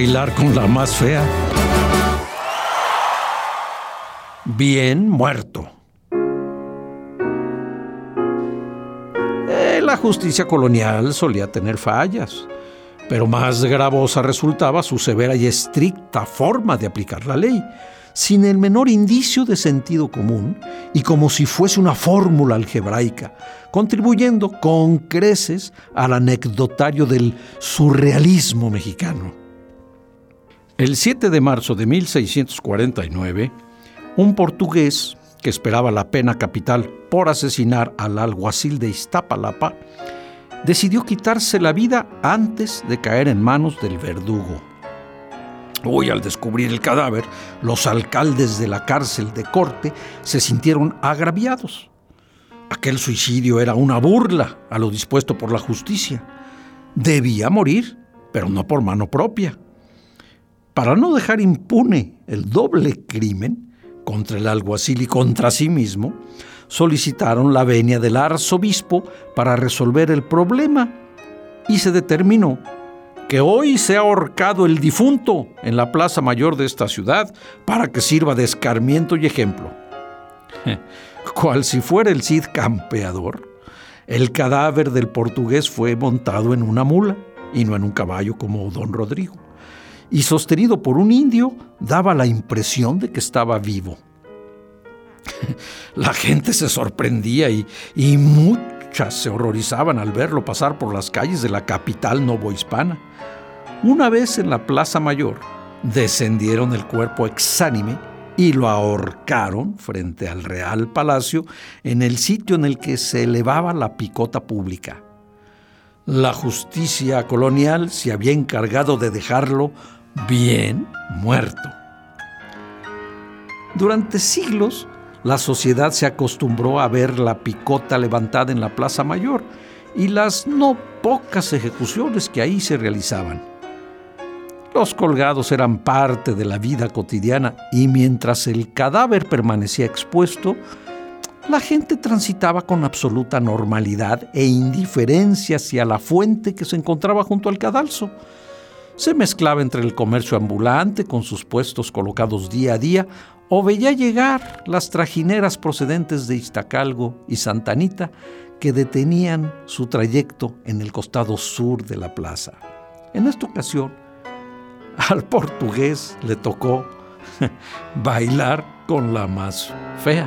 Bailar con la más fea. Bien muerto. Eh, la justicia colonial solía tener fallas, pero más gravosa resultaba su severa y estricta forma de aplicar la ley, sin el menor indicio de sentido común y como si fuese una fórmula algebraica, contribuyendo con creces al anecdotario del surrealismo mexicano. El 7 de marzo de 1649, un portugués que esperaba la pena capital por asesinar al alguacil de Iztapalapa, decidió quitarse la vida antes de caer en manos del verdugo. Hoy, al descubrir el cadáver, los alcaldes de la cárcel de corte se sintieron agraviados. Aquel suicidio era una burla a lo dispuesto por la justicia. Debía morir, pero no por mano propia. Para no dejar impune el doble crimen contra el alguacil y contra sí mismo, solicitaron la venia del arzobispo para resolver el problema y se determinó que hoy se ha ahorcado el difunto en la plaza mayor de esta ciudad para que sirva de escarmiento y ejemplo. Cual si fuera el Cid campeador, el cadáver del portugués fue montado en una mula y no en un caballo como don Rodrigo y sostenido por un indio daba la impresión de que estaba vivo. La gente se sorprendía y, muchas se horrorizaban al verlo pasar por las calles de la capital novohispana. Una vez en la Plaza Mayor, descendieron el cuerpo exánime y lo ahorcaron frente al Real Palacio en el sitio en el que se elevaba la picota pública. La justicia colonial se había encargado de dejarlo bien muerto. Durante siglos, la sociedad se acostumbró a ver la picota levantada en la Plaza Mayor y las no pocas ejecuciones que ahí se realizaban. Los colgados eran parte de la vida cotidiana y mientras el cadáver permanecía expuesto, la gente transitaba con absoluta normalidad e indiferencia hacia la fuente que se encontraba junto al cadalso se mezclaba entre el comercio ambulante con sus puestos colocados día a día o veía llegar las trajineras procedentes de Iztacalgo y Santanita que detenían su trayecto en el costado sur de la plaza. En esta ocasión, al portugués le tocó bailar con la más fea.